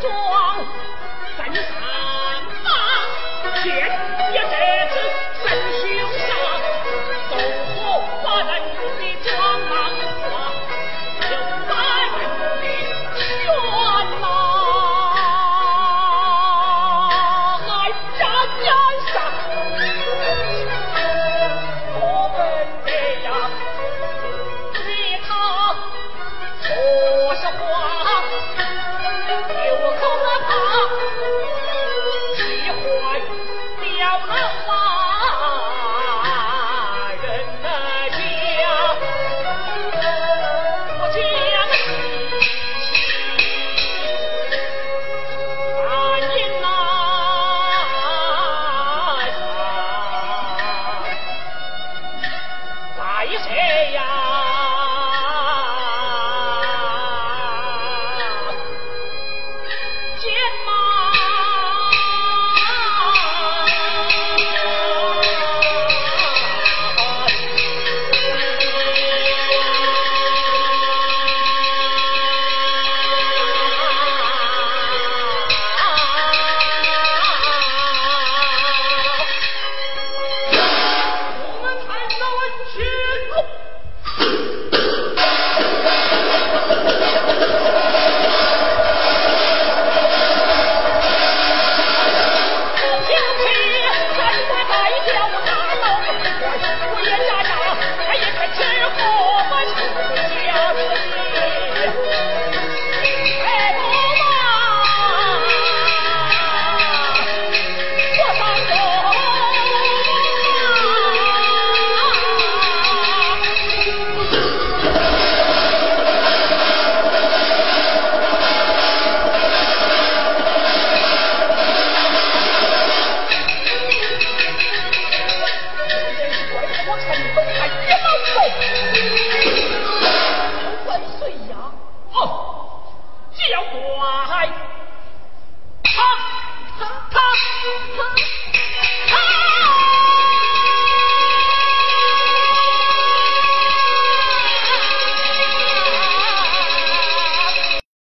装。你谁呀